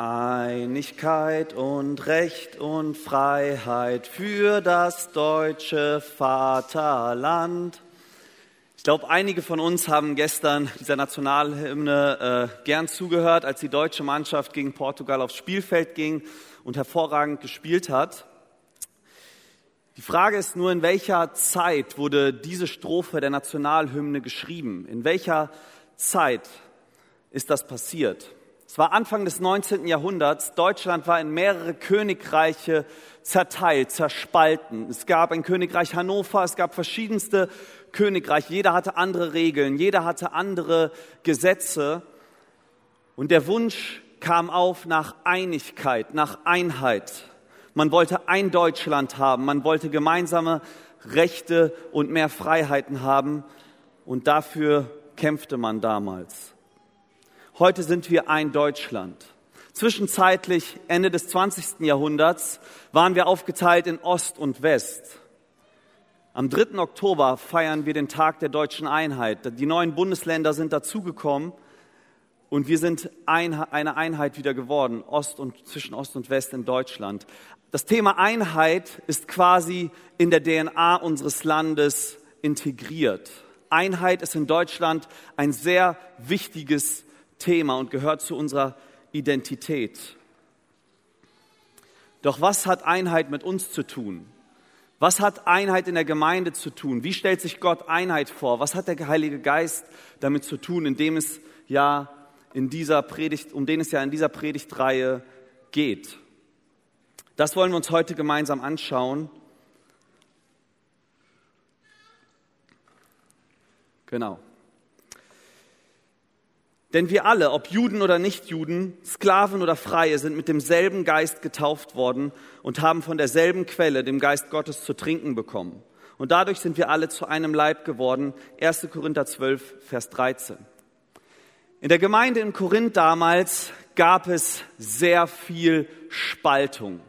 Einigkeit und Recht und Freiheit für das deutsche Vaterland. Ich glaube, einige von uns haben gestern dieser Nationalhymne äh, gern zugehört, als die deutsche Mannschaft gegen Portugal aufs Spielfeld ging und hervorragend gespielt hat. Die Frage ist nur, in welcher Zeit wurde diese Strophe der Nationalhymne geschrieben? In welcher Zeit ist das passiert? Es war Anfang des 19. Jahrhunderts. Deutschland war in mehrere Königreiche zerteilt, zerspalten. Es gab ein Königreich Hannover, es gab verschiedenste Königreiche. Jeder hatte andere Regeln, jeder hatte andere Gesetze. Und der Wunsch kam auf nach Einigkeit, nach Einheit. Man wollte ein Deutschland haben, man wollte gemeinsame Rechte und mehr Freiheiten haben. Und dafür kämpfte man damals. Heute sind wir ein Deutschland. Zwischenzeitlich, Ende des 20. Jahrhunderts, waren wir aufgeteilt in Ost und West. Am 3. Oktober feiern wir den Tag der deutschen Einheit. Die neuen Bundesländer sind dazugekommen und wir sind eine Einheit wieder geworden, Ost und, zwischen Ost und West in Deutschland. Das Thema Einheit ist quasi in der DNA unseres Landes integriert. Einheit ist in Deutschland ein sehr wichtiges Thema und gehört zu unserer Identität. Doch was hat Einheit mit uns zu tun? Was hat Einheit in der Gemeinde zu tun? Wie stellt sich Gott Einheit vor? Was hat der Heilige Geist damit zu tun, indem es ja in dieser Predigt, um den es ja in dieser Predigtreihe geht? Das wollen wir uns heute gemeinsam anschauen. Genau. Denn wir alle, ob Juden oder Nichtjuden, Sklaven oder Freie, sind mit demselben Geist getauft worden und haben von derselben Quelle, dem Geist Gottes, zu trinken bekommen. Und dadurch sind wir alle zu einem Leib geworden. 1. Korinther 12, Vers 13. In der Gemeinde in Korinth damals gab es sehr viel Spaltung.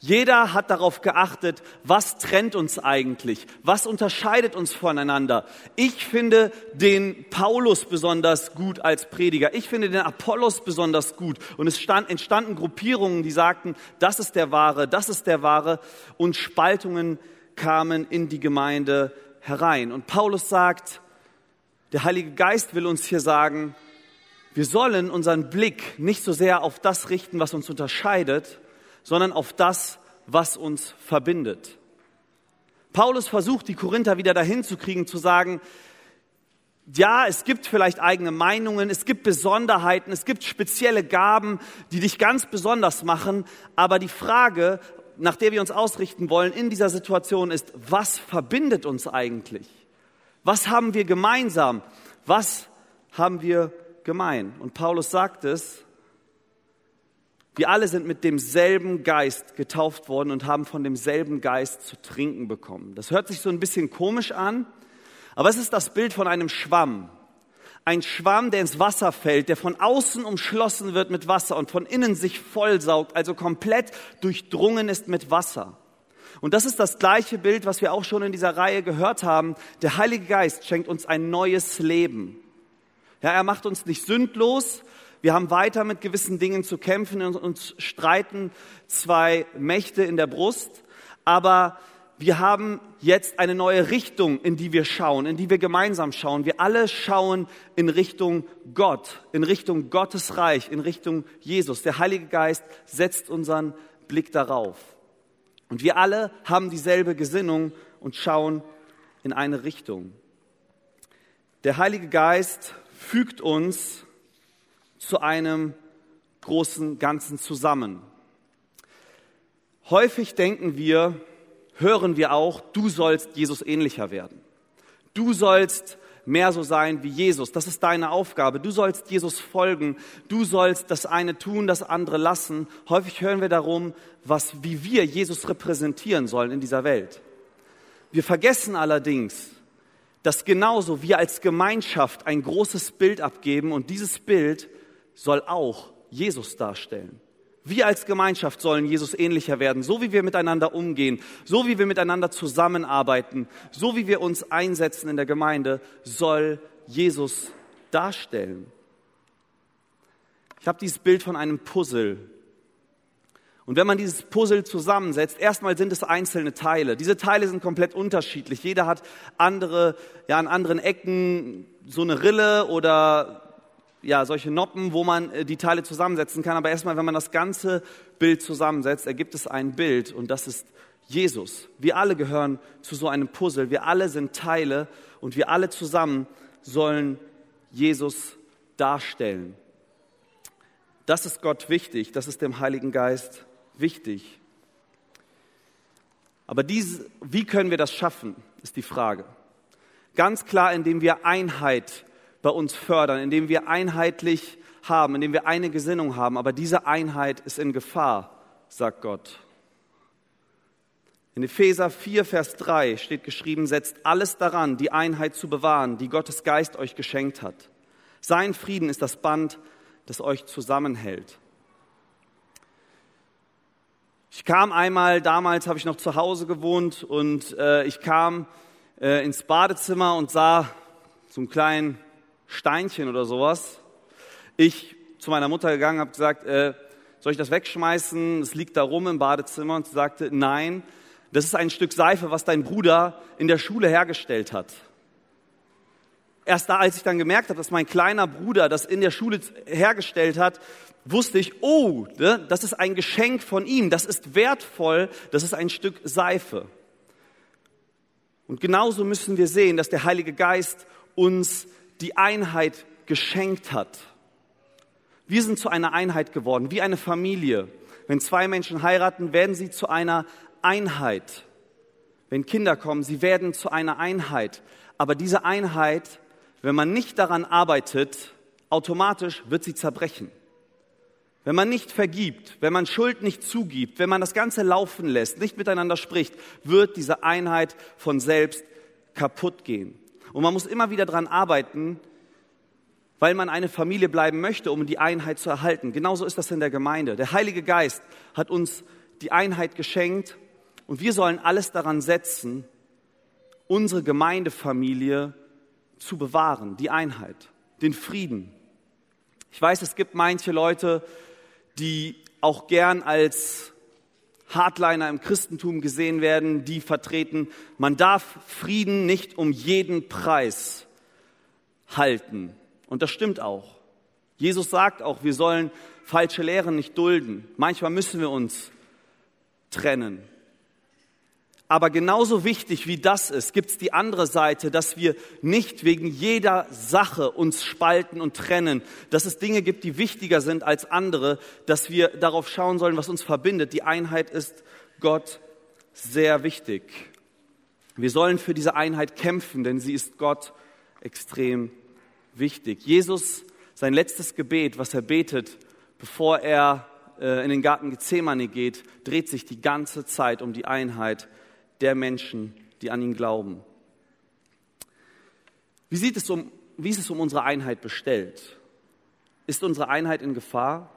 Jeder hat darauf geachtet, was trennt uns eigentlich? Was unterscheidet uns voneinander? Ich finde den Paulus besonders gut als Prediger. Ich finde den Apollos besonders gut. Und es stand, entstanden Gruppierungen, die sagten, das ist der Wahre, das ist der Wahre. Und Spaltungen kamen in die Gemeinde herein. Und Paulus sagt, der Heilige Geist will uns hier sagen, wir sollen unseren Blick nicht so sehr auf das richten, was uns unterscheidet, sondern auf das, was uns verbindet. Paulus versucht, die Korinther wieder dahin zu kriegen, zu sagen, ja, es gibt vielleicht eigene Meinungen, es gibt Besonderheiten, es gibt spezielle Gaben, die dich ganz besonders machen, aber die Frage, nach der wir uns ausrichten wollen in dieser Situation ist, was verbindet uns eigentlich? Was haben wir gemeinsam? Was haben wir gemein? Und Paulus sagt es, wir alle sind mit demselben Geist getauft worden und haben von demselben Geist zu trinken bekommen. Das hört sich so ein bisschen komisch an, aber es ist das Bild von einem Schwamm. Ein Schwamm, der ins Wasser fällt, der von außen umschlossen wird mit Wasser und von innen sich vollsaugt, also komplett durchdrungen ist mit Wasser. Und das ist das gleiche Bild, was wir auch schon in dieser Reihe gehört haben. Der Heilige Geist schenkt uns ein neues Leben. Ja, er macht uns nicht sündlos, wir haben weiter mit gewissen Dingen zu kämpfen und uns streiten zwei Mächte in der Brust. Aber wir haben jetzt eine neue Richtung, in die wir schauen, in die wir gemeinsam schauen. Wir alle schauen in Richtung Gott, in Richtung Gottes Reich, in Richtung Jesus. Der Heilige Geist setzt unseren Blick darauf. Und wir alle haben dieselbe Gesinnung und schauen in eine Richtung. Der Heilige Geist fügt uns zu einem großen Ganzen zusammen. Häufig denken wir, hören wir auch, du sollst Jesus ähnlicher werden. Du sollst mehr so sein wie Jesus. Das ist deine Aufgabe. Du sollst Jesus folgen. Du sollst das eine tun, das andere lassen. Häufig hören wir darum, was, wie wir Jesus repräsentieren sollen in dieser Welt. Wir vergessen allerdings, dass genauso wir als Gemeinschaft ein großes Bild abgeben und dieses Bild soll auch Jesus darstellen. Wir als Gemeinschaft sollen Jesus ähnlicher werden, so wie wir miteinander umgehen, so wie wir miteinander zusammenarbeiten, so wie wir uns einsetzen in der Gemeinde, soll Jesus darstellen. Ich habe dieses Bild von einem Puzzle. Und wenn man dieses Puzzle zusammensetzt, erstmal sind es einzelne Teile. Diese Teile sind komplett unterschiedlich. Jeder hat andere, ja, an anderen Ecken so eine Rille oder ja, solche Noppen, wo man äh, die Teile zusammensetzen kann. Aber erstmal, wenn man das ganze Bild zusammensetzt, ergibt es ein Bild und das ist Jesus. Wir alle gehören zu so einem Puzzle. Wir alle sind Teile und wir alle zusammen sollen Jesus darstellen. Das ist Gott wichtig, das ist dem Heiligen Geist wichtig. Aber dies, wie können wir das schaffen, ist die Frage. Ganz klar, indem wir Einheit bei uns fördern, indem wir einheitlich haben, indem wir eine Gesinnung haben. Aber diese Einheit ist in Gefahr, sagt Gott. In Epheser 4, Vers 3 steht geschrieben, setzt alles daran, die Einheit zu bewahren, die Gottes Geist euch geschenkt hat. Sein Frieden ist das Band, das euch zusammenhält. Ich kam einmal, damals habe ich noch zu Hause gewohnt und äh, ich kam äh, ins Badezimmer und sah so einen kleinen Steinchen oder sowas. Ich zu meiner Mutter gegangen, habe gesagt, äh, soll ich das wegschmeißen? Es liegt da rum im Badezimmer und sie sagte, nein, das ist ein Stück Seife, was dein Bruder in der Schule hergestellt hat. Erst da, als ich dann gemerkt habe, dass mein kleiner Bruder das in der Schule hergestellt hat, wusste ich, oh, ne, das ist ein Geschenk von ihm, das ist wertvoll, das ist ein Stück Seife. Und genauso müssen wir sehen, dass der Heilige Geist uns die Einheit geschenkt hat. Wir sind zu einer Einheit geworden, wie eine Familie. Wenn zwei Menschen heiraten, werden sie zu einer Einheit. Wenn Kinder kommen, sie werden zu einer Einheit. Aber diese Einheit, wenn man nicht daran arbeitet, automatisch wird sie zerbrechen. Wenn man nicht vergibt, wenn man Schuld nicht zugibt, wenn man das Ganze laufen lässt, nicht miteinander spricht, wird diese Einheit von selbst kaputt gehen. Und man muss immer wieder daran arbeiten, weil man eine Familie bleiben möchte, um die Einheit zu erhalten. Genauso ist das in der Gemeinde. Der Heilige Geist hat uns die Einheit geschenkt und wir sollen alles daran setzen, unsere Gemeindefamilie zu bewahren, die Einheit, den Frieden. Ich weiß, es gibt manche Leute, die auch gern als Hardliner im Christentum gesehen werden, die vertreten, man darf Frieden nicht um jeden Preis halten. Und das stimmt auch. Jesus sagt auch, wir sollen falsche Lehren nicht dulden. Manchmal müssen wir uns trennen. Aber genauso wichtig wie das ist, gibt es die andere Seite, dass wir nicht wegen jeder Sache uns spalten und trennen, dass es Dinge gibt, die wichtiger sind als andere, dass wir darauf schauen sollen, was uns verbindet. Die Einheit ist Gott sehr wichtig. Wir sollen für diese Einheit kämpfen, denn sie ist Gott extrem wichtig. Jesus, sein letztes Gebet, was er betet, bevor er äh, in den Garten Gethsemane geht, dreht sich die ganze Zeit um die Einheit der Menschen, die an ihn glauben. Wie, sieht es um, wie ist es um unsere Einheit bestellt? Ist unsere Einheit in Gefahr?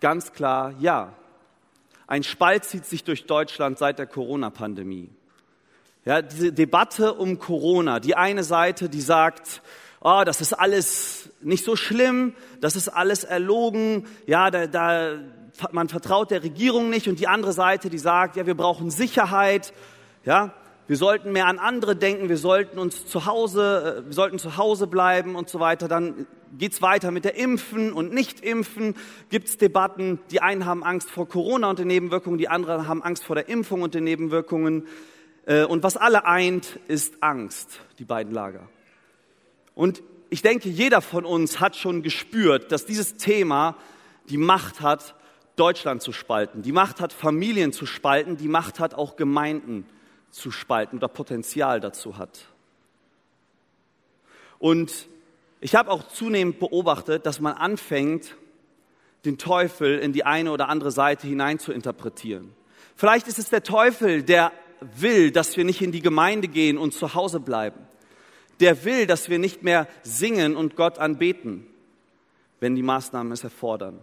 Ganz klar ja. Ein Spalt zieht sich durch Deutschland seit der Corona-Pandemie. Ja, diese Debatte um Corona, die eine Seite, die sagt, oh, das ist alles nicht so schlimm, das ist alles erlogen, ja, da, da man vertraut der Regierung nicht und die andere Seite, die sagt, ja, wir brauchen Sicherheit, ja, wir sollten mehr an andere denken, wir sollten uns zu Hause, äh, wir sollten zu Hause bleiben und so weiter. Dann geht's weiter mit der Impfen und Nicht-Impfen. Gibt's Debatten? Die einen haben Angst vor Corona und den Nebenwirkungen, die anderen haben Angst vor der Impfung und den Nebenwirkungen. Äh, und was alle eint, ist Angst, die beiden Lager. Und ich denke, jeder von uns hat schon gespürt, dass dieses Thema die Macht hat, Deutschland zu spalten, die Macht hat, Familien zu spalten, die Macht hat, auch Gemeinden zu spalten oder Potenzial dazu hat. Und ich habe auch zunehmend beobachtet, dass man anfängt, den Teufel in die eine oder andere Seite hinein zu interpretieren. Vielleicht ist es der Teufel, der will, dass wir nicht in die Gemeinde gehen und zu Hause bleiben. Der will, dass wir nicht mehr singen und Gott anbeten, wenn die Maßnahmen es erfordern.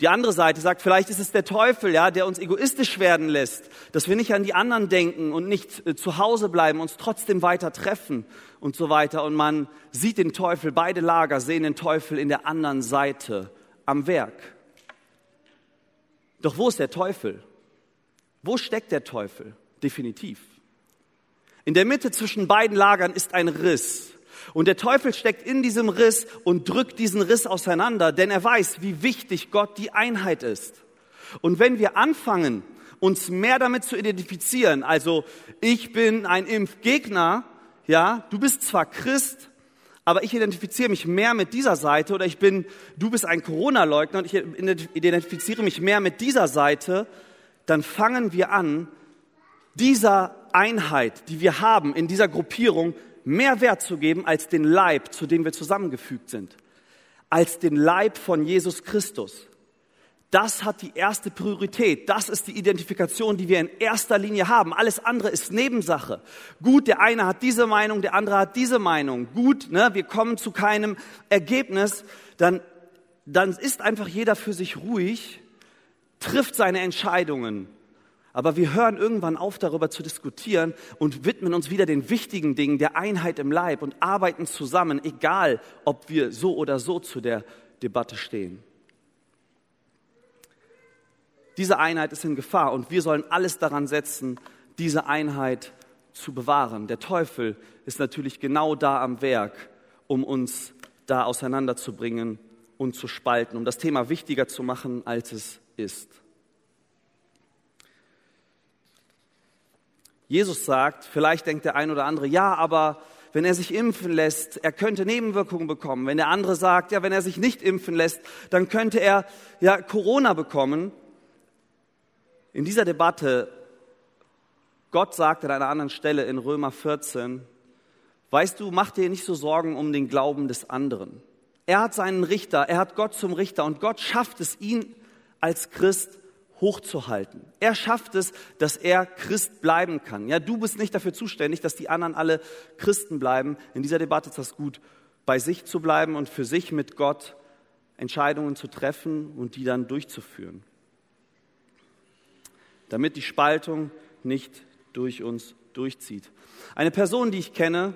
Die andere Seite sagt, vielleicht ist es der Teufel, ja, der uns egoistisch werden lässt, dass wir nicht an die anderen denken und nicht äh, zu Hause bleiben, uns trotzdem weiter treffen und so weiter. Und man sieht den Teufel, beide Lager sehen den Teufel in der anderen Seite am Werk. Doch wo ist der Teufel? Wo steckt der Teufel? Definitiv. In der Mitte zwischen beiden Lagern ist ein Riss. Und der Teufel steckt in diesem Riss und drückt diesen Riss auseinander, denn er weiß, wie wichtig Gott die Einheit ist. Und wenn wir anfangen, uns mehr damit zu identifizieren, also ich bin ein Impfgegner, ja, du bist zwar Christ, aber ich identifiziere mich mehr mit dieser Seite oder ich bin, du bist ein Corona-Leugner und ich identifiziere mich mehr mit dieser Seite, dann fangen wir an, dieser Einheit, die wir haben in dieser Gruppierung, mehr Wert zu geben als den Leib, zu dem wir zusammengefügt sind, als den Leib von Jesus Christus. Das hat die erste Priorität. Das ist die Identifikation, die wir in erster Linie haben. Alles andere ist Nebensache. Gut, der eine hat diese Meinung, der andere hat diese Meinung. Gut, ne, wir kommen zu keinem Ergebnis. Dann, dann ist einfach jeder für sich ruhig, trifft seine Entscheidungen aber wir hören irgendwann auf, darüber zu diskutieren und widmen uns wieder den wichtigen Dingen der Einheit im Leib und arbeiten zusammen, egal ob wir so oder so zu der Debatte stehen. Diese Einheit ist in Gefahr und wir sollen alles daran setzen, diese Einheit zu bewahren. Der Teufel ist natürlich genau da am Werk, um uns da auseinanderzubringen und zu spalten, um das Thema wichtiger zu machen, als es ist. Jesus sagt, vielleicht denkt der ein oder andere, ja, aber wenn er sich impfen lässt, er könnte Nebenwirkungen bekommen. Wenn der andere sagt, ja, wenn er sich nicht impfen lässt, dann könnte er ja Corona bekommen. In dieser Debatte, Gott sagt an einer anderen Stelle in Römer 14, weißt du, mach dir nicht so Sorgen um den Glauben des anderen. Er hat seinen Richter, er hat Gott zum Richter und Gott schafft es, ihn als Christ hochzuhalten. Er schafft es, dass er Christ bleiben kann. Ja, du bist nicht dafür zuständig, dass die anderen alle Christen bleiben. In dieser Debatte ist das gut, bei sich zu bleiben und für sich mit Gott Entscheidungen zu treffen und die dann durchzuführen. Damit die Spaltung nicht durch uns durchzieht. Eine Person, die ich kenne,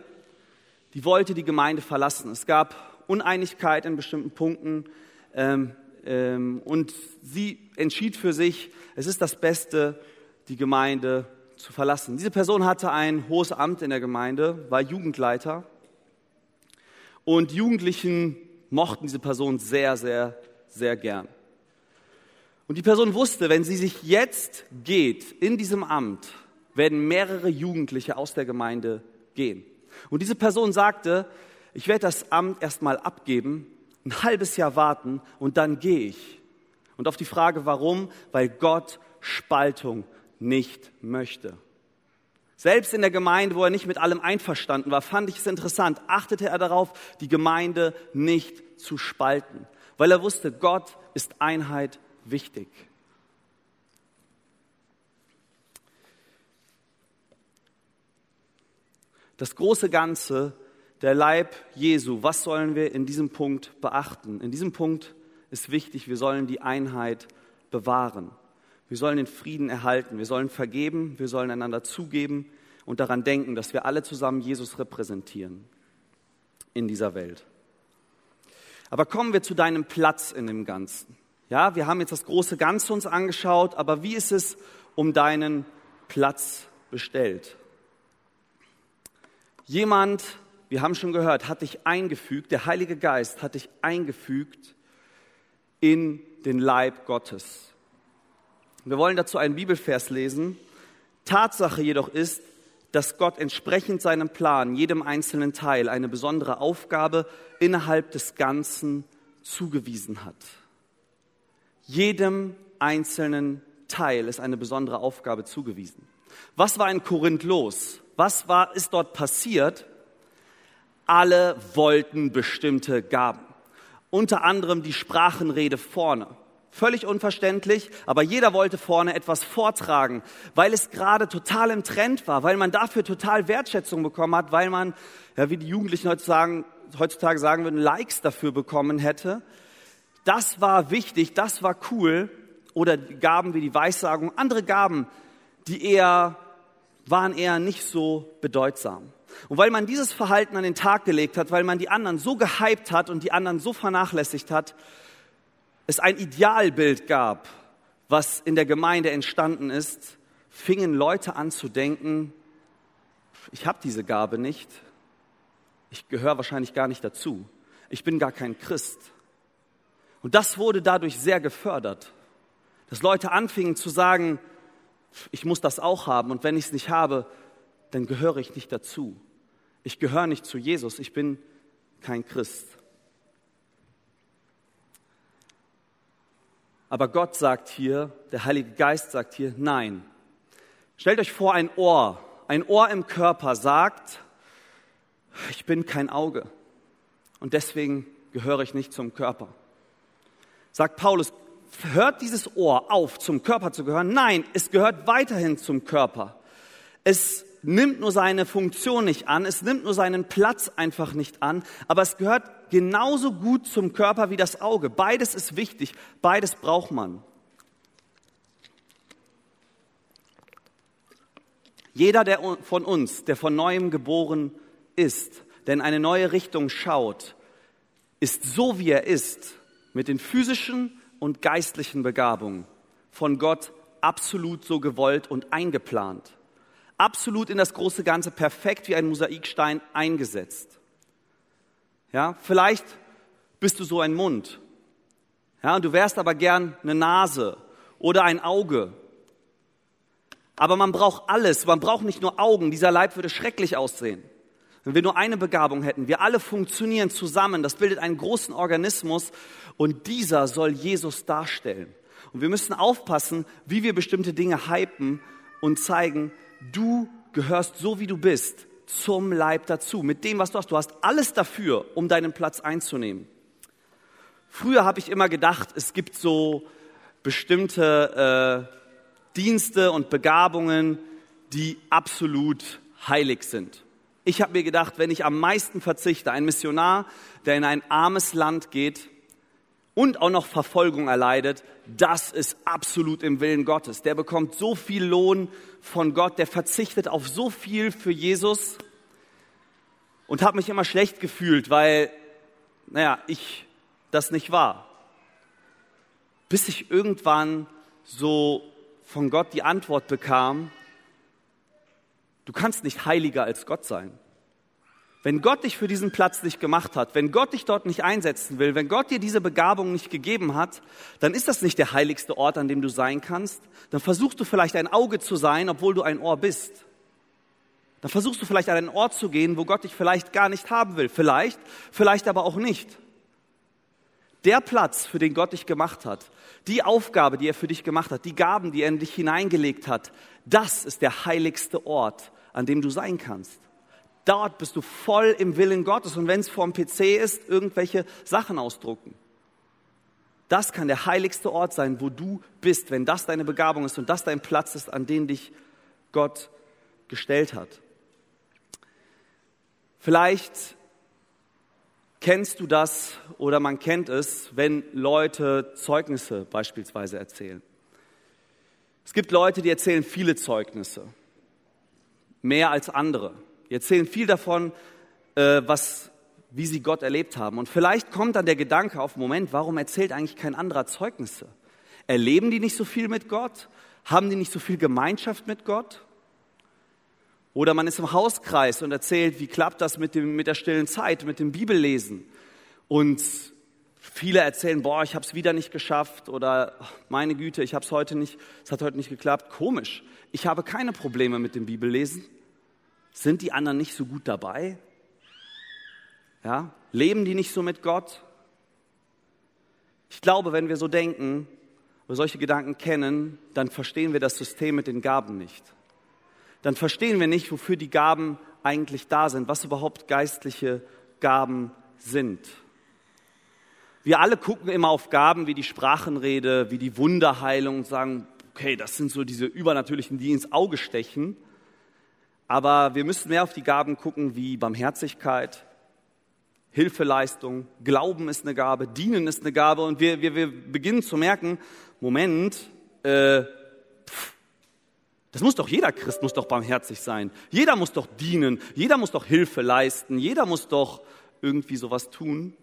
die wollte die Gemeinde verlassen. Es gab Uneinigkeit in bestimmten Punkten. Ähm, und sie entschied für sich, es ist das Beste, die Gemeinde zu verlassen. Diese Person hatte ein hohes Amt in der Gemeinde, war Jugendleiter und Jugendlichen mochten diese Person sehr, sehr, sehr gern. Und die Person wusste, wenn sie sich jetzt geht in diesem Amt, werden mehrere Jugendliche aus der Gemeinde gehen. Und diese Person sagte, ich werde das Amt erstmal abgeben ein halbes Jahr warten und dann gehe ich. Und auf die Frage, warum? Weil Gott Spaltung nicht möchte. Selbst in der Gemeinde, wo er nicht mit allem einverstanden war, fand ich es interessant, achtete er darauf, die Gemeinde nicht zu spalten, weil er wusste, Gott ist Einheit wichtig. Das große Ganze der Leib Jesu. Was sollen wir in diesem Punkt beachten? In diesem Punkt ist wichtig, wir sollen die Einheit bewahren. Wir sollen den Frieden erhalten. Wir sollen vergeben. Wir sollen einander zugeben und daran denken, dass wir alle zusammen Jesus repräsentieren in dieser Welt. Aber kommen wir zu deinem Platz in dem Ganzen. Ja, wir haben jetzt das große Ganze uns angeschaut, aber wie ist es um deinen Platz bestellt? Jemand wir haben schon gehört, hat dich eingefügt, der Heilige Geist hat dich eingefügt in den Leib Gottes. Wir wollen dazu einen Bibelvers lesen. Tatsache jedoch ist, dass Gott entsprechend seinem Plan jedem einzelnen Teil eine besondere Aufgabe innerhalb des Ganzen zugewiesen hat. Jedem einzelnen Teil ist eine besondere Aufgabe zugewiesen. Was war in Korinth los? Was war, ist dort passiert? Alle wollten bestimmte Gaben. Unter anderem die Sprachenrede vorne. Völlig unverständlich, aber jeder wollte vorne etwas vortragen, weil es gerade total im Trend war, weil man dafür total Wertschätzung bekommen hat, weil man, ja, wie die Jugendlichen heutzutage, heutzutage sagen würden, Likes dafür bekommen hätte. Das war wichtig, das war cool. Oder Gaben wie die Weissagung, andere Gaben, die eher, waren eher nicht so bedeutsam. Und weil man dieses Verhalten an den Tag gelegt hat, weil man die anderen so gehypt hat und die anderen so vernachlässigt hat, es ein Idealbild gab, was in der Gemeinde entstanden ist, fingen Leute an zu denken, ich habe diese Gabe nicht, ich gehöre wahrscheinlich gar nicht dazu, ich bin gar kein Christ. Und das wurde dadurch sehr gefördert, dass Leute anfingen zu sagen, ich muss das auch haben und wenn ich es nicht habe, dann gehöre ich nicht dazu. Ich gehöre nicht zu Jesus, ich bin kein Christ. Aber Gott sagt hier, der Heilige Geist sagt hier, nein. Stellt euch vor, ein Ohr, ein Ohr im Körper sagt, ich bin kein Auge und deswegen gehöre ich nicht zum Körper. Sagt Paulus, hört dieses Ohr auf, zum Körper zu gehören? Nein, es gehört weiterhin zum Körper. Es nimmt nur seine Funktion nicht an, es nimmt nur seinen Platz einfach nicht an, aber es gehört genauso gut zum Körper wie das Auge. Beides ist wichtig, beides braucht man. Jeder der von uns, der von neuem geboren ist, der in eine neue Richtung schaut, ist so wie er ist, mit den physischen und geistlichen Begabungen von Gott absolut so gewollt und eingeplant absolut in das große Ganze perfekt wie ein Mosaikstein eingesetzt. Ja, vielleicht bist du so ein Mund. Ja, du wärst aber gern eine Nase oder ein Auge. Aber man braucht alles. Man braucht nicht nur Augen. Dieser Leib würde schrecklich aussehen. Wenn wir nur eine Begabung hätten, wir alle funktionieren zusammen, das bildet einen großen Organismus und dieser soll Jesus darstellen. Und wir müssen aufpassen, wie wir bestimmte Dinge hypen und zeigen, du gehörst so wie du bist zum Leib dazu, mit dem, was du hast. Du hast alles dafür, um deinen Platz einzunehmen. Früher habe ich immer gedacht, es gibt so bestimmte äh, Dienste und Begabungen, die absolut heilig sind. Ich habe mir gedacht, wenn ich am meisten verzichte, ein Missionar, der in ein armes Land geht, und auch noch Verfolgung erleidet, das ist absolut im Willen Gottes. Der bekommt so viel Lohn von Gott, der verzichtet auf so viel für Jesus und habe mich immer schlecht gefühlt, weil, naja, ich das nicht war. Bis ich irgendwann so von Gott die Antwort bekam, du kannst nicht heiliger als Gott sein. Wenn Gott dich für diesen Platz nicht gemacht hat, wenn Gott dich dort nicht einsetzen will, wenn Gott dir diese Begabung nicht gegeben hat, dann ist das nicht der heiligste Ort, an dem du sein kannst. Dann versuchst du vielleicht ein Auge zu sein, obwohl du ein Ohr bist. Dann versuchst du vielleicht an einen Ort zu gehen, wo Gott dich vielleicht gar nicht haben will. Vielleicht, vielleicht aber auch nicht. Der Platz, für den Gott dich gemacht hat, die Aufgabe, die er für dich gemacht hat, die Gaben, die er in dich hineingelegt hat, das ist der heiligste Ort, an dem du sein kannst. Dort bist du voll im Willen Gottes. Und wenn es vorm PC ist, irgendwelche Sachen ausdrucken. Das kann der heiligste Ort sein, wo du bist, wenn das deine Begabung ist und das dein Platz ist, an den dich Gott gestellt hat. Vielleicht kennst du das oder man kennt es, wenn Leute Zeugnisse beispielsweise erzählen. Es gibt Leute, die erzählen viele Zeugnisse, mehr als andere. Die erzählen viel davon, äh, was, wie sie Gott erlebt haben. Und vielleicht kommt dann der Gedanke auf, Moment, warum erzählt eigentlich kein anderer Zeugnisse? Erleben die nicht so viel mit Gott? Haben die nicht so viel Gemeinschaft mit Gott? Oder man ist im Hauskreis und erzählt, wie klappt das mit, dem, mit der stillen Zeit, mit dem Bibellesen. Und viele erzählen, boah, ich habe es wieder nicht geschafft oder meine Güte, ich habe es heute nicht, es hat heute nicht geklappt. Komisch. Ich habe keine Probleme mit dem Bibellesen. Sind die anderen nicht so gut dabei? Ja? Leben die nicht so mit Gott? Ich glaube, wenn wir so denken oder solche Gedanken kennen, dann verstehen wir das System mit den Gaben nicht. Dann verstehen wir nicht, wofür die Gaben eigentlich da sind, was überhaupt geistliche Gaben sind. Wir alle gucken immer auf Gaben wie die Sprachenrede, wie die Wunderheilung und sagen, okay, das sind so diese übernatürlichen, die ins Auge stechen. Aber wir müssen mehr auf die Gaben gucken wie Barmherzigkeit, Hilfeleistung, Glauben ist eine Gabe, Dienen ist eine Gabe und wir, wir, wir beginnen zu merken, Moment, äh, pff, das muss doch jeder Christ muss doch barmherzig sein. Jeder muss doch dienen. Jeder muss doch Hilfe leisten. Jeder muss doch irgendwie sowas tun.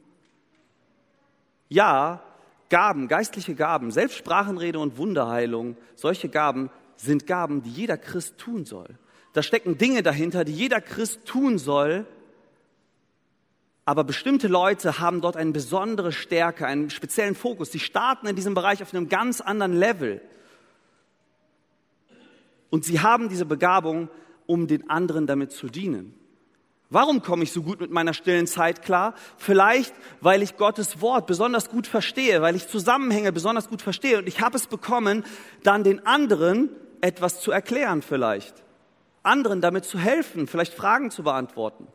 Ja, Gaben, geistliche Gaben, Selbstsprachenrede und Wunderheilung, solche Gaben sind Gaben, die jeder Christ tun soll. Da stecken Dinge dahinter, die jeder Christ tun soll. Aber bestimmte Leute haben dort eine besondere Stärke, einen speziellen Fokus. Sie starten in diesem Bereich auf einem ganz anderen Level. Und sie haben diese Begabung, um den anderen damit zu dienen. Warum komme ich so gut mit meiner stillen Zeit klar? Vielleicht, weil ich Gottes Wort besonders gut verstehe, weil ich Zusammenhänge besonders gut verstehe und ich habe es bekommen, dann den anderen etwas zu erklären vielleicht. Anderen damit zu helfen, vielleicht Fragen zu beantworten.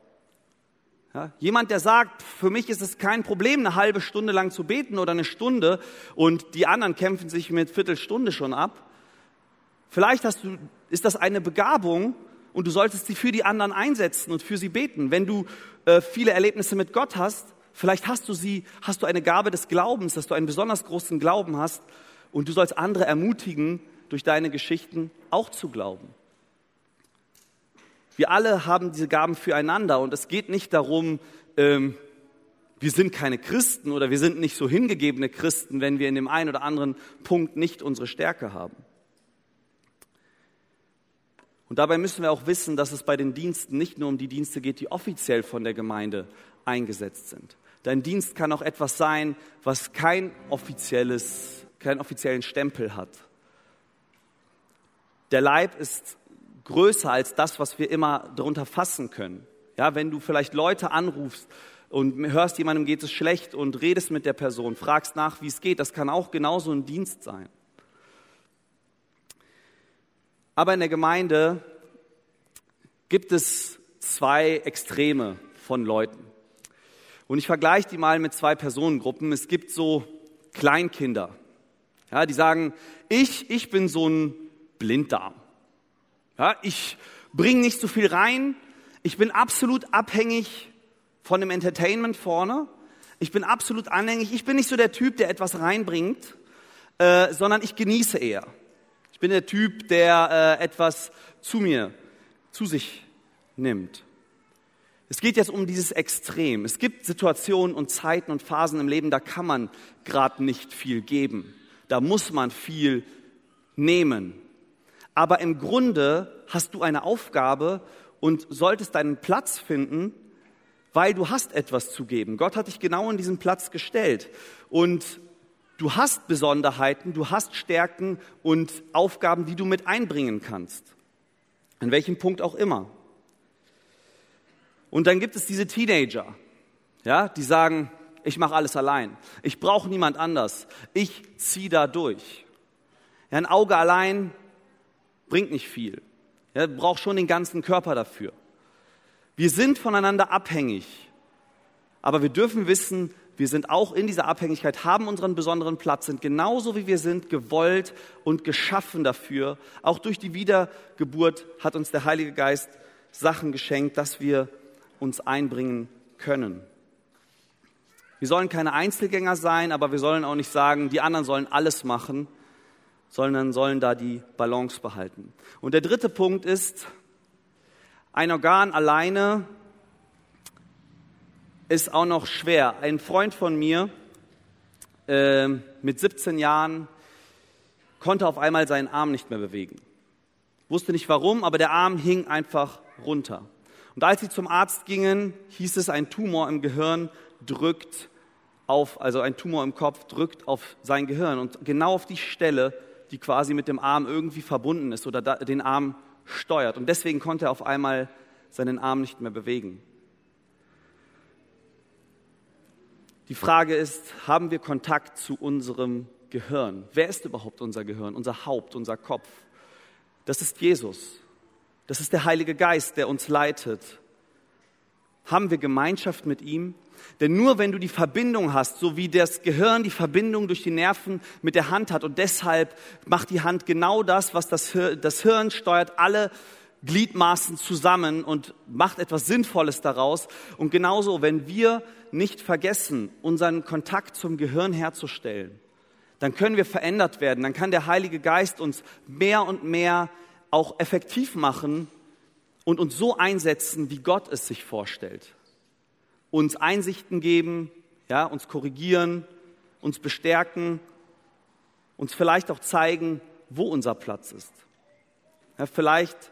Ja, jemand, der sagt, für mich ist es kein Problem, eine halbe Stunde lang zu beten oder eine Stunde und die anderen kämpfen sich mit Viertelstunde schon ab. Vielleicht hast du, ist das eine Begabung und du solltest sie für die anderen einsetzen und für sie beten. Wenn du äh, viele Erlebnisse mit Gott hast, vielleicht hast du sie, hast du eine Gabe des Glaubens, dass du einen besonders großen Glauben hast und du sollst andere ermutigen, durch deine Geschichten auch zu glauben. Wir alle haben diese Gaben füreinander und es geht nicht darum, ähm, wir sind keine Christen oder wir sind nicht so hingegebene Christen, wenn wir in dem einen oder anderen Punkt nicht unsere Stärke haben. Und dabei müssen wir auch wissen, dass es bei den Diensten nicht nur um die Dienste geht, die offiziell von der Gemeinde eingesetzt sind. Dein Dienst kann auch etwas sein, was kein offizielles, keinen offiziellen Stempel hat. Der Leib ist größer als das, was wir immer darunter fassen können. Ja, wenn du vielleicht Leute anrufst und hörst, jemandem geht es schlecht und redest mit der Person, fragst nach, wie es geht, das kann auch genauso ein Dienst sein. Aber in der Gemeinde gibt es zwei Extreme von Leuten. Und ich vergleiche die mal mit zwei Personengruppen. Es gibt so Kleinkinder, ja, die sagen, ich, ich bin so ein Blinddarm. Ja, ich bringe nicht so viel rein. Ich bin absolut abhängig von dem Entertainment vorne. Ich bin absolut anhängig. Ich bin nicht so der Typ, der etwas reinbringt, äh, sondern ich genieße eher. Ich bin der Typ, der äh, etwas zu mir, zu sich nimmt. Es geht jetzt um dieses Extrem. Es gibt Situationen und Zeiten und Phasen im Leben, da kann man gerade nicht viel geben. Da muss man viel nehmen. Aber im Grunde hast du eine Aufgabe und solltest deinen Platz finden, weil du hast etwas zu geben. Gott hat dich genau in diesen Platz gestellt. Und Du hast Besonderheiten, du hast Stärken und Aufgaben, die du mit einbringen kannst. An welchem Punkt auch immer. Und dann gibt es diese Teenager, ja, die sagen, ich mache alles allein. Ich brauche niemand anders. Ich ziehe da durch. Ja, ein Auge allein bringt nicht viel. Ja, braucht schon den ganzen Körper dafür. Wir sind voneinander abhängig. Aber wir dürfen wissen, wir sind auch in dieser Abhängigkeit, haben unseren besonderen Platz, sind genauso wie wir sind, gewollt und geschaffen dafür. Auch durch die Wiedergeburt hat uns der Heilige Geist Sachen geschenkt, dass wir uns einbringen können. Wir sollen keine Einzelgänger sein, aber wir sollen auch nicht sagen, die anderen sollen alles machen, sondern sollen da die Balance behalten. Und der dritte Punkt ist, ein Organ alleine ist auch noch schwer. Ein Freund von mir äh, mit 17 Jahren konnte auf einmal seinen Arm nicht mehr bewegen. Wusste nicht warum, aber der Arm hing einfach runter. Und als sie zum Arzt gingen, hieß es, ein Tumor im Gehirn drückt auf, also ein Tumor im Kopf drückt auf sein Gehirn und genau auf die Stelle, die quasi mit dem Arm irgendwie verbunden ist oder den Arm steuert. Und deswegen konnte er auf einmal seinen Arm nicht mehr bewegen. Die Frage ist, haben wir Kontakt zu unserem Gehirn? Wer ist überhaupt unser Gehirn, unser Haupt, unser Kopf? Das ist Jesus. Das ist der Heilige Geist, der uns leitet. Haben wir Gemeinschaft mit ihm? Denn nur wenn du die Verbindung hast, so wie das Gehirn die Verbindung durch die Nerven mit der Hand hat und deshalb macht die Hand genau das, was das Hirn, das Hirn steuert alle Gliedmaßen zusammen und macht etwas Sinnvolles daraus. Und genauso, wenn wir nicht vergessen, unseren Kontakt zum Gehirn herzustellen, dann können wir verändert werden. Dann kann der Heilige Geist uns mehr und mehr auch effektiv machen und uns so einsetzen, wie Gott es sich vorstellt. Uns Einsichten geben, ja, uns korrigieren, uns bestärken, uns vielleicht auch zeigen, wo unser Platz ist. Ja, vielleicht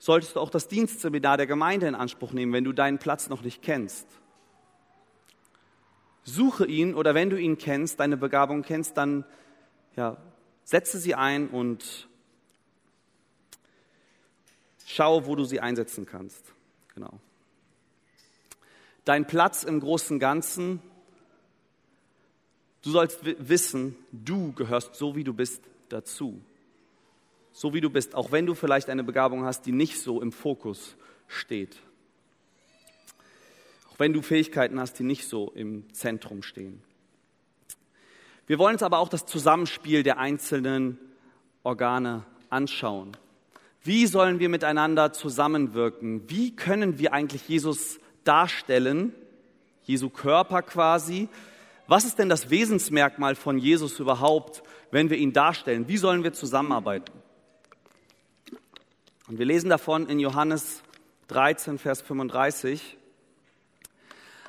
solltest du auch das Dienstseminar der Gemeinde in Anspruch nehmen, wenn du deinen Platz noch nicht kennst. Suche ihn oder wenn du ihn kennst, deine Begabung kennst, dann ja, setze sie ein und schau, wo du sie einsetzen kannst. Genau. Dein Platz im großen Ganzen, du sollst wissen, du gehörst so, wie du bist, dazu so wie du bist, auch wenn du vielleicht eine Begabung hast, die nicht so im Fokus steht. Auch wenn du Fähigkeiten hast, die nicht so im Zentrum stehen. Wir wollen uns aber auch das Zusammenspiel der einzelnen Organe anschauen. Wie sollen wir miteinander zusammenwirken? Wie können wir eigentlich Jesus darstellen? Jesu Körper quasi. Was ist denn das Wesensmerkmal von Jesus überhaupt, wenn wir ihn darstellen? Wie sollen wir zusammenarbeiten? Und wir lesen davon in Johannes 13, Vers 35.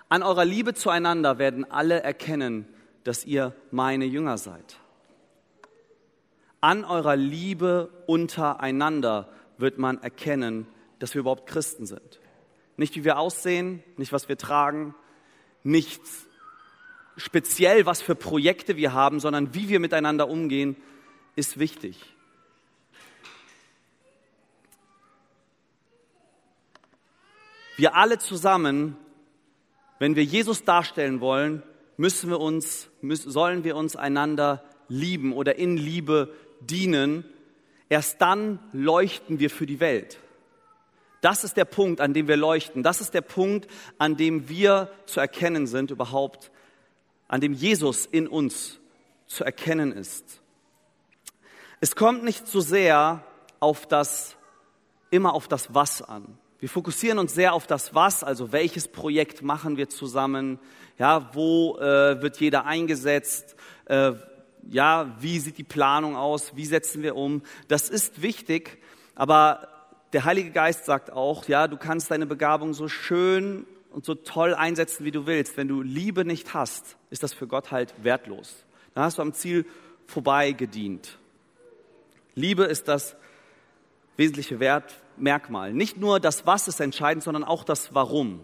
An eurer Liebe zueinander werden alle erkennen, dass ihr meine Jünger seid. An eurer Liebe untereinander wird man erkennen, dass wir überhaupt Christen sind. Nicht wie wir aussehen, nicht was wir tragen, nicht speziell was für Projekte wir haben, sondern wie wir miteinander umgehen, ist wichtig. Wir alle zusammen, wenn wir Jesus darstellen wollen, müssen wir uns, müssen, sollen wir uns einander lieben oder in Liebe dienen. Erst dann leuchten wir für die Welt. Das ist der Punkt, an dem wir leuchten. Das ist der Punkt, an dem wir zu erkennen sind überhaupt, an dem Jesus in uns zu erkennen ist. Es kommt nicht so sehr auf das, immer auf das Was an. Wir fokussieren uns sehr auf das Was, also welches Projekt machen wir zusammen, ja, wo äh, wird jeder eingesetzt, äh, ja, wie sieht die Planung aus, wie setzen wir um. Das ist wichtig, aber der Heilige Geist sagt auch, ja, du kannst deine Begabung so schön und so toll einsetzen, wie du willst. Wenn du Liebe nicht hast, ist das für Gott halt wertlos. Dann hast du am Ziel vorbei gedient. Liebe ist das wesentliche Wert, Merkmal. Nicht nur das Was ist entscheidend, sondern auch das Warum.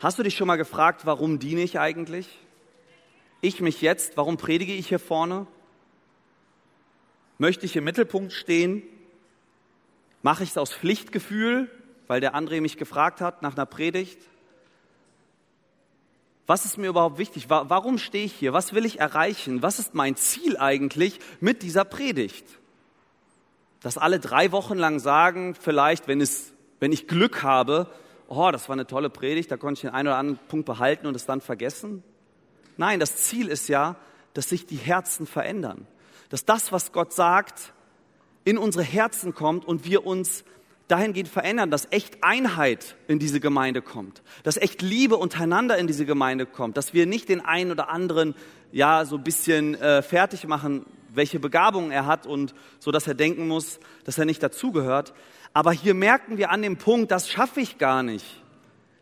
Hast du dich schon mal gefragt, warum diene ich eigentlich? Ich mich jetzt, warum predige ich hier vorne? Möchte ich im Mittelpunkt stehen? Mache ich es aus Pflichtgefühl, weil der André mich gefragt hat nach einer Predigt? Was ist mir überhaupt wichtig? Warum stehe ich hier? Was will ich erreichen? Was ist mein Ziel eigentlich mit dieser Predigt? das alle drei Wochen lang sagen, vielleicht, wenn, es, wenn ich Glück habe, oh, das war eine tolle Predigt, da konnte ich den einen oder anderen Punkt behalten und es dann vergessen? Nein, das Ziel ist ja, dass sich die Herzen verändern. Dass das, was Gott sagt, in unsere Herzen kommt und wir uns dahingehend verändern, dass echt Einheit in diese Gemeinde kommt, dass echt Liebe untereinander in diese Gemeinde kommt, dass wir nicht den einen oder anderen ja so ein bisschen äh, fertig machen welche Begabungen er hat und so, dass er denken muss, dass er nicht dazugehört. Aber hier merken wir an dem Punkt, das schaffe ich gar nicht.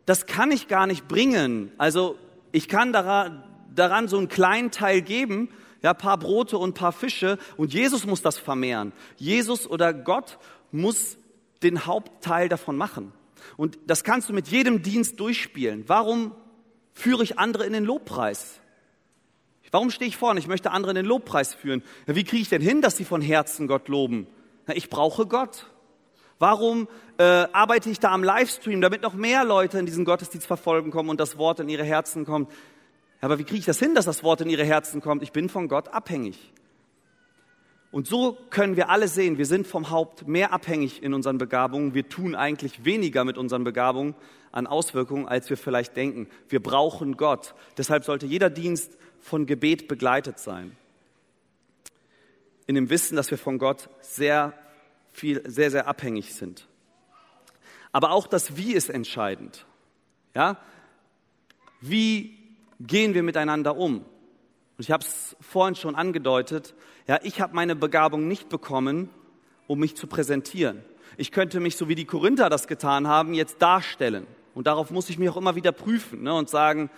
Das kann ich gar nicht bringen. Also ich kann daran, daran so einen kleinen Teil geben, ja, paar Brote und paar Fische und Jesus muss das vermehren. Jesus oder Gott muss den Hauptteil davon machen. Und das kannst du mit jedem Dienst durchspielen. Warum führe ich andere in den Lobpreis? Warum stehe ich vorne? Ich möchte andere in den Lobpreis führen. Ja, wie kriege ich denn hin, dass sie von Herzen Gott loben? Ja, ich brauche Gott. Warum äh, arbeite ich da am Livestream, damit noch mehr Leute in diesen Gottesdienst verfolgen kommen und das Wort in ihre Herzen kommt? Aber wie kriege ich das hin, dass das Wort in ihre Herzen kommt? Ich bin von Gott abhängig. Und so können wir alle sehen, wir sind vom Haupt mehr abhängig in unseren Begabungen. Wir tun eigentlich weniger mit unseren Begabungen an Auswirkungen, als wir vielleicht denken. Wir brauchen Gott. Deshalb sollte jeder Dienst von Gebet begleitet sein. In dem Wissen, dass wir von Gott sehr viel, sehr, sehr abhängig sind. Aber auch das Wie ist entscheidend. Ja? Wie gehen wir miteinander um? Und ich habe es vorhin schon angedeutet. Ja, ich habe meine Begabung nicht bekommen, um mich zu präsentieren. Ich könnte mich, so wie die Korinther das getan haben, jetzt darstellen. Und darauf muss ich mich auch immer wieder prüfen ne, und sagen,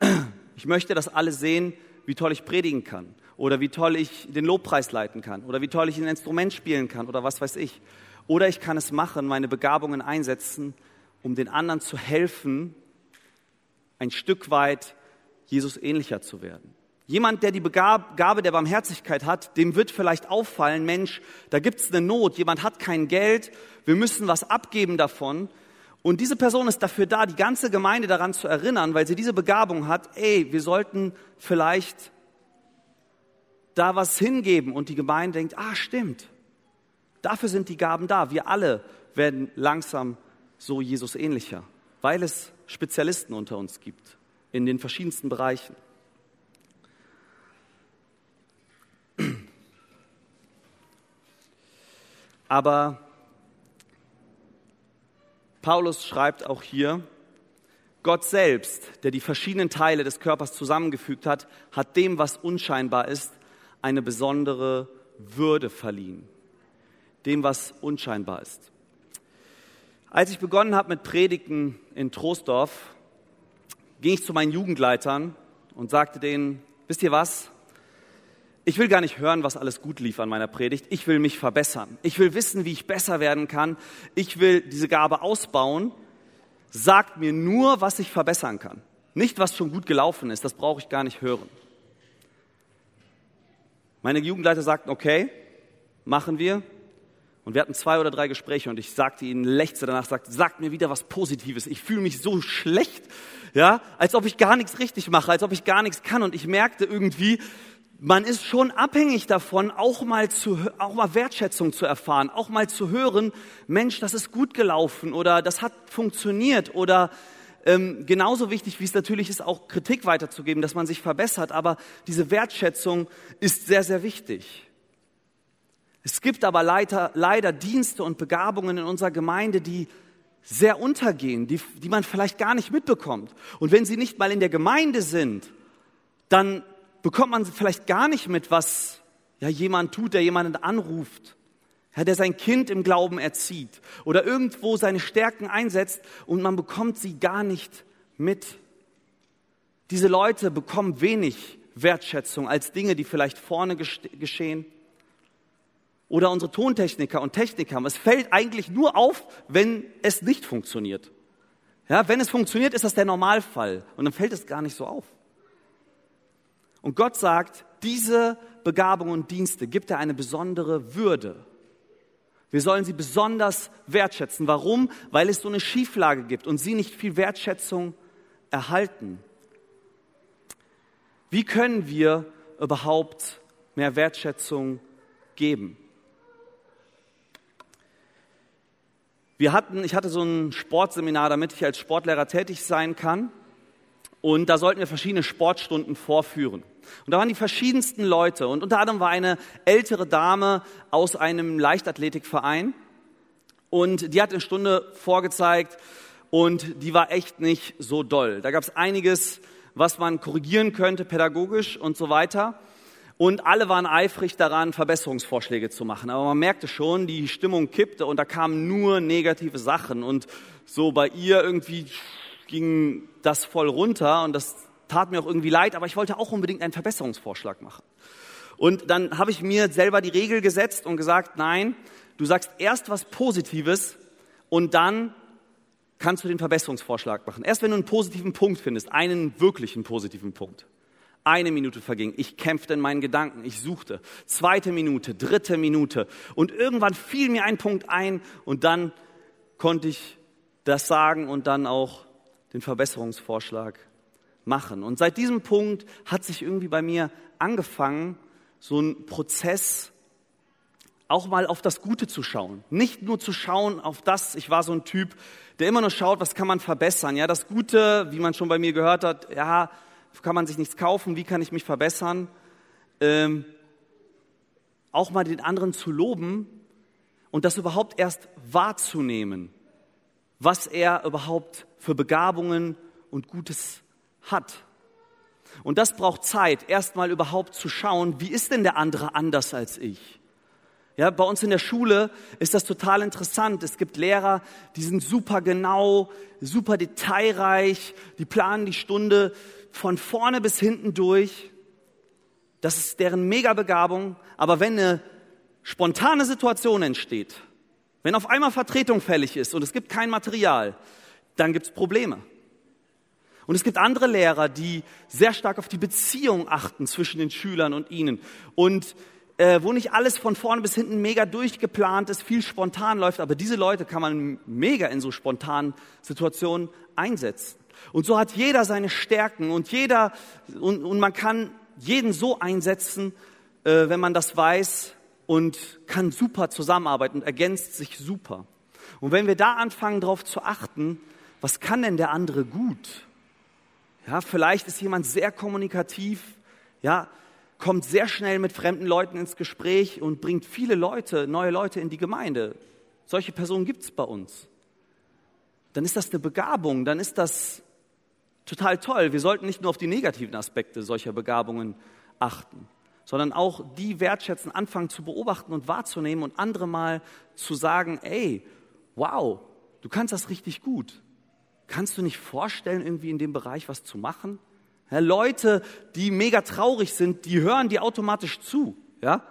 ich möchte, dass alle sehen, wie toll ich predigen kann oder wie toll ich den Lobpreis leiten kann oder wie toll ich ein Instrument spielen kann oder was weiß ich. Oder ich kann es machen, meine Begabungen einsetzen, um den anderen zu helfen, ein Stück weit Jesus ähnlicher zu werden. Jemand, der die Gabe der Barmherzigkeit hat, dem wird vielleicht auffallen, Mensch, da gibt es eine Not, jemand hat kein Geld, wir müssen was abgeben davon. Und diese Person ist dafür da, die ganze Gemeinde daran zu erinnern, weil sie diese Begabung hat, ey, wir sollten vielleicht da was hingeben. Und die Gemeinde denkt, ah, stimmt, dafür sind die Gaben da. Wir alle werden langsam so Jesus ähnlicher, weil es Spezialisten unter uns gibt in den verschiedensten Bereichen. Aber Paulus schreibt auch hier, Gott selbst, der die verschiedenen Teile des Körpers zusammengefügt hat, hat dem, was unscheinbar ist, eine besondere Würde verliehen. Dem, was unscheinbar ist. Als ich begonnen habe mit Predigten in Troisdorf, ging ich zu meinen Jugendleitern und sagte denen, wisst ihr was? Ich will gar nicht hören, was alles gut lief an meiner Predigt. Ich will mich verbessern. Ich will wissen, wie ich besser werden kann. Ich will diese Gabe ausbauen. Sagt mir nur, was ich verbessern kann. Nicht, was schon gut gelaufen ist. Das brauche ich gar nicht hören. Meine Jugendleiter sagten, okay, machen wir. Und wir hatten zwei oder drei Gespräche und ich sagte ihnen, lächzte danach, sagte, sagt mir wieder was Positives. Ich fühle mich so schlecht, ja, als ob ich gar nichts richtig mache, als ob ich gar nichts kann. Und ich merkte irgendwie, man ist schon abhängig davon, auch mal, zu, auch mal Wertschätzung zu erfahren, auch mal zu hören, Mensch, das ist gut gelaufen oder das hat funktioniert oder ähm, genauso wichtig, wie es natürlich ist, auch Kritik weiterzugeben, dass man sich verbessert, aber diese Wertschätzung ist sehr, sehr wichtig. Es gibt aber leider, leider Dienste und Begabungen in unserer Gemeinde, die sehr untergehen, die, die man vielleicht gar nicht mitbekommt. Und wenn sie nicht mal in der Gemeinde sind, dann bekommt man vielleicht gar nicht mit, was ja, jemand tut, der jemanden anruft, ja, der sein Kind im Glauben erzieht oder irgendwo seine Stärken einsetzt und man bekommt sie gar nicht mit. Diese Leute bekommen wenig Wertschätzung als Dinge, die vielleicht vorne geschehen. Oder unsere Tontechniker und Techniker. Es fällt eigentlich nur auf, wenn es nicht funktioniert. Ja, wenn es funktioniert, ist das der Normalfall und dann fällt es gar nicht so auf. Und Gott sagt, diese Begabungen und Dienste gibt er eine besondere Würde. Wir sollen sie besonders wertschätzen. Warum? Weil es so eine Schieflage gibt und sie nicht viel Wertschätzung erhalten. Wie können wir überhaupt mehr Wertschätzung geben? Wir hatten, ich hatte so ein Sportseminar, damit ich als Sportlehrer tätig sein kann. Und da sollten wir verschiedene Sportstunden vorführen. Und da waren die verschiedensten Leute. Und unter anderem war eine ältere Dame aus einem Leichtathletikverein. Und die hat eine Stunde vorgezeigt und die war echt nicht so doll. Da gab es einiges, was man korrigieren könnte, pädagogisch und so weiter. Und alle waren eifrig daran, Verbesserungsvorschläge zu machen. Aber man merkte schon, die Stimmung kippte und da kamen nur negative Sachen. Und so bei ihr irgendwie ging das voll runter und das tat mir auch irgendwie leid, aber ich wollte auch unbedingt einen Verbesserungsvorschlag machen. Und dann habe ich mir selber die Regel gesetzt und gesagt, nein, du sagst erst was Positives und dann kannst du den Verbesserungsvorschlag machen. Erst wenn du einen positiven Punkt findest, einen wirklichen positiven Punkt. Eine Minute verging. Ich kämpfte in meinen Gedanken. Ich suchte. Zweite Minute, dritte Minute. Und irgendwann fiel mir ein Punkt ein und dann konnte ich das sagen und dann auch den Verbesserungsvorschlag machen. Und seit diesem Punkt hat sich irgendwie bei mir angefangen, so ein Prozess auch mal auf das Gute zu schauen. Nicht nur zu schauen auf das, ich war so ein Typ, der immer nur schaut, was kann man verbessern. Ja, das Gute, wie man schon bei mir gehört hat, ja, kann man sich nichts kaufen, wie kann ich mich verbessern? Ähm, auch mal den anderen zu loben, und das überhaupt erst wahrzunehmen, was er überhaupt für Begabungen und Gutes hat. Und das braucht Zeit, erstmal überhaupt zu schauen, wie ist denn der andere anders als ich? Ja, bei uns in der Schule ist das total interessant. Es gibt Lehrer, die sind super genau, super detailreich, die planen die Stunde von vorne bis hinten durch. Das ist deren Megabegabung. Aber wenn eine spontane Situation entsteht, wenn auf einmal Vertretung fällig ist und es gibt kein Material, dann gibt es Probleme. Und es gibt andere Lehrer, die sehr stark auf die Beziehung achten zwischen den Schülern und ihnen und äh, wo nicht alles von vorne bis hinten mega durchgeplant ist, viel spontan läuft, aber diese Leute kann man mega in so spontanen Situationen einsetzen. Und so hat jeder seine Stärken und jeder und, und man kann jeden so einsetzen, äh, wenn man das weiß und kann super zusammenarbeiten und ergänzt sich super. Und wenn wir da anfangen, darauf zu achten, was kann denn der andere gut? Ja, vielleicht ist jemand sehr kommunikativ, ja, kommt sehr schnell mit fremden Leuten ins Gespräch und bringt viele Leute, neue Leute in die Gemeinde. Solche Personen gibt es bei uns. Dann ist das eine Begabung, dann ist das total toll. Wir sollten nicht nur auf die negativen Aspekte solcher Begabungen achten, sondern auch die wertschätzen, anfangen zu beobachten und wahrzunehmen und andere mal zu sagen, ey, wow, du kannst das richtig gut. Kannst du nicht vorstellen, irgendwie in dem Bereich was zu machen? Ja, Leute, die mega traurig sind, die hören dir automatisch zu. Ja?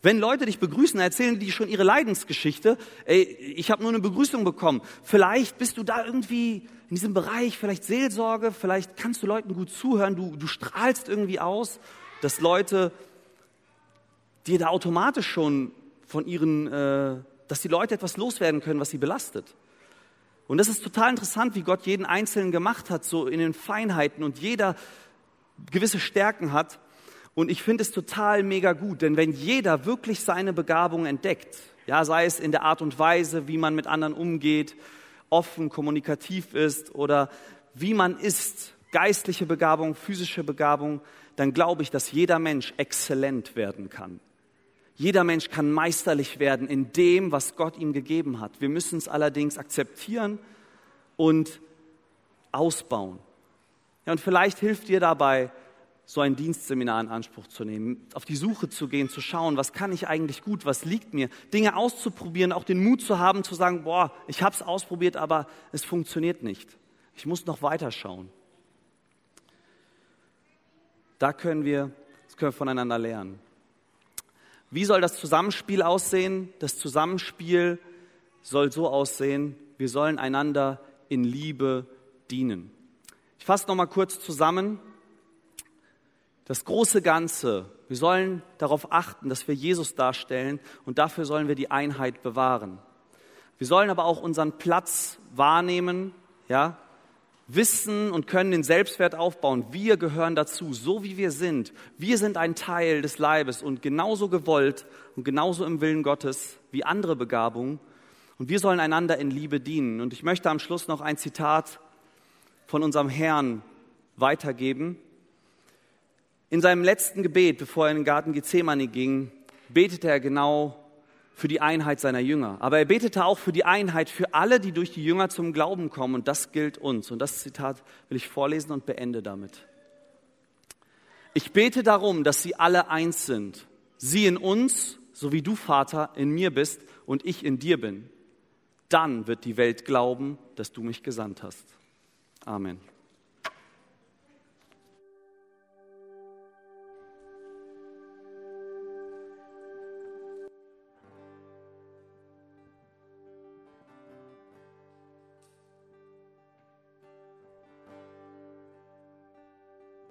Wenn Leute dich begrüßen, erzählen die schon ihre Leidensgeschichte. Ey, ich habe nur eine Begrüßung bekommen. Vielleicht bist du da irgendwie in diesem Bereich, vielleicht Seelsorge, vielleicht kannst du Leuten gut zuhören, du, du strahlst irgendwie aus, dass Leute dir da automatisch schon von ihren, äh, dass die Leute etwas loswerden können, was sie belastet. Und das ist total interessant, wie Gott jeden Einzelnen gemacht hat, so in den Feinheiten und jeder gewisse Stärken hat. Und ich finde es total mega gut, denn wenn jeder wirklich seine Begabung entdeckt, ja, sei es in der Art und Weise, wie man mit anderen umgeht, offen, kommunikativ ist oder wie man ist, geistliche Begabung, physische Begabung, dann glaube ich, dass jeder Mensch exzellent werden kann. Jeder Mensch kann meisterlich werden in dem, was Gott ihm gegeben hat. Wir müssen es allerdings akzeptieren und ausbauen. Ja, und vielleicht hilft dir dabei, so ein Dienstseminar in Anspruch zu nehmen, auf die Suche zu gehen, zu schauen, was kann ich eigentlich gut, was liegt mir, Dinge auszuprobieren, auch den Mut zu haben, zu sagen, boah, ich habe es ausprobiert, aber es funktioniert nicht. Ich muss noch weiter schauen. Da können wir, das können wir voneinander lernen. Wie soll das Zusammenspiel aussehen? Das Zusammenspiel soll so aussehen, wir sollen einander in Liebe dienen. Ich fasse noch mal kurz zusammen. Das große Ganze, wir sollen darauf achten, dass wir Jesus darstellen und dafür sollen wir die Einheit bewahren. Wir sollen aber auch unseren Platz wahrnehmen, ja, wissen und können den Selbstwert aufbauen. Wir gehören dazu, so wie wir sind. Wir sind ein Teil des Leibes und genauso gewollt und genauso im Willen Gottes wie andere Begabungen. Und wir sollen einander in Liebe dienen. Und ich möchte am Schluss noch ein Zitat von unserem Herrn weitergeben. In seinem letzten Gebet, bevor er in den Garten Gethsemane ging, betete er genau für die Einheit seiner Jünger. Aber er betete auch für die Einheit für alle, die durch die Jünger zum Glauben kommen. Und das gilt uns. Und das Zitat will ich vorlesen und beende damit. Ich bete darum, dass sie alle eins sind. Sie in uns, so wie du, Vater, in mir bist und ich in dir bin. Dann wird die Welt glauben, dass du mich gesandt hast. Amen.